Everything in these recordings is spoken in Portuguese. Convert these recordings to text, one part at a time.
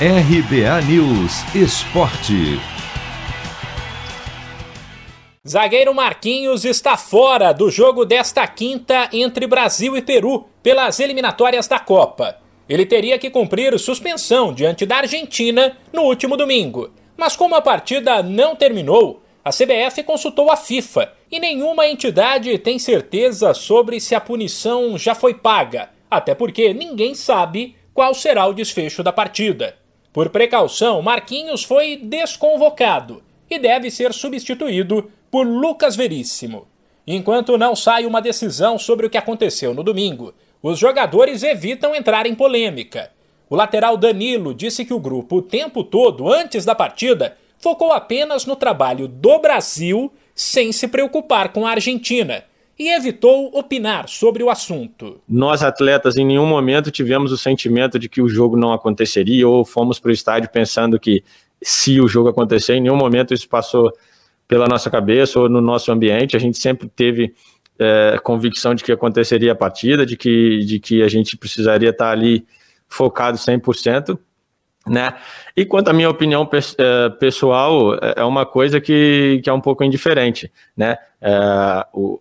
RBA News Esporte. Zagueiro Marquinhos está fora do jogo desta quinta entre Brasil e Peru pelas eliminatórias da Copa. Ele teria que cumprir suspensão diante da Argentina no último domingo. Mas como a partida não terminou, a CBF consultou a FIFA e nenhuma entidade tem certeza sobre se a punição já foi paga, até porque ninguém sabe qual será o desfecho da partida. Por precaução, Marquinhos foi desconvocado e deve ser substituído por Lucas Veríssimo. Enquanto não sai uma decisão sobre o que aconteceu no domingo, os jogadores evitam entrar em polêmica. O lateral Danilo disse que o grupo o tempo todo antes da partida focou apenas no trabalho do Brasil sem se preocupar com a Argentina e evitou opinar sobre o assunto. Nós, atletas, em nenhum momento tivemos o sentimento de que o jogo não aconteceria ou fomos para o estádio pensando que se o jogo acontecer, em nenhum momento isso passou pela nossa cabeça ou no nosso ambiente. A gente sempre teve é, convicção de que aconteceria a partida, de que, de que a gente precisaria estar ali focado 100%. Né? E quanto à minha opinião é, pessoal, é, é uma coisa que, que é um pouco indiferente. Né? É, o,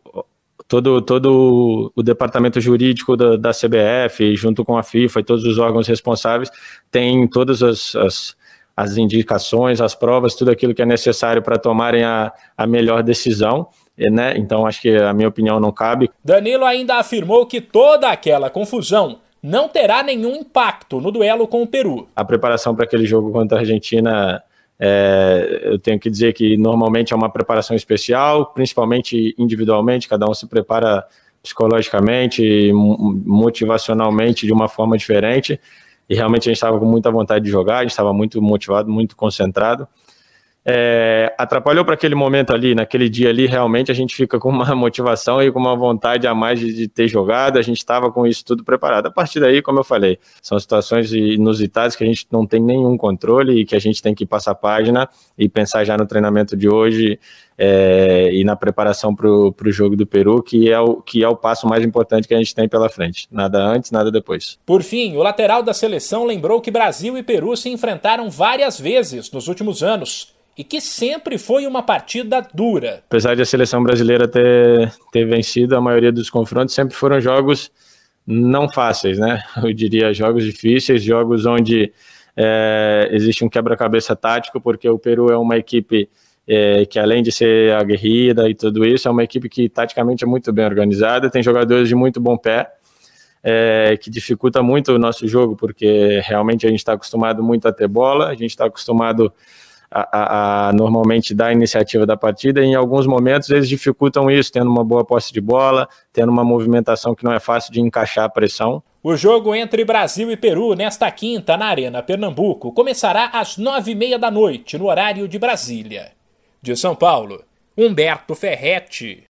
todo, todo o departamento jurídico da, da, CBF, junto com a FIFA e todos os órgãos responsáveis, tem todas as, as, as indicações, as provas, tudo aquilo que é necessário para tomarem a, a melhor decisão. Né? Então, acho que a minha opinião não cabe. Danilo ainda afirmou que toda aquela confusão não terá nenhum impacto no duelo com o Peru. A preparação para aquele jogo contra a Argentina é, eu tenho que dizer que normalmente é uma preparação especial, principalmente individualmente, cada um se prepara psicologicamente, motivacionalmente de uma forma diferente. E realmente a gente estava com muita vontade de jogar, a gente estava muito motivado, muito concentrado é, atrapalhou para aquele momento ali, naquele dia ali, realmente a gente fica com uma motivação e com uma vontade a mais de, de ter jogado, a gente estava com isso tudo preparado. A partir daí, como eu falei, são situações inusitadas que a gente não tem nenhum controle e que a gente tem que passar a página e pensar já no treinamento de hoje é, e na preparação para o jogo do Peru, que é, o, que é o passo mais importante que a gente tem pela frente. Nada antes, nada depois. Por fim, o lateral da seleção lembrou que Brasil e Peru se enfrentaram várias vezes nos últimos anos e que sempre foi uma partida dura. Apesar de a seleção brasileira ter, ter vencido, a maioria dos confrontos sempre foram jogos não fáceis, né? Eu diria jogos difíceis, jogos onde é, existe um quebra-cabeça tático, porque o Peru é uma equipe é, que além de ser aguerrida e tudo isso, é uma equipe que taticamente é muito bem organizada, tem jogadores de muito bom pé, é, que dificulta muito o nosso jogo, porque realmente a gente está acostumado muito a ter bola, a gente está acostumado a, a, normalmente dar a iniciativa da partida, e em alguns momentos eles dificultam isso, tendo uma boa posse de bola, tendo uma movimentação que não é fácil de encaixar a pressão. O jogo entre Brasil e Peru nesta quinta na Arena Pernambuco começará às nove e meia da noite, no horário de Brasília. De São Paulo, Humberto Ferretti.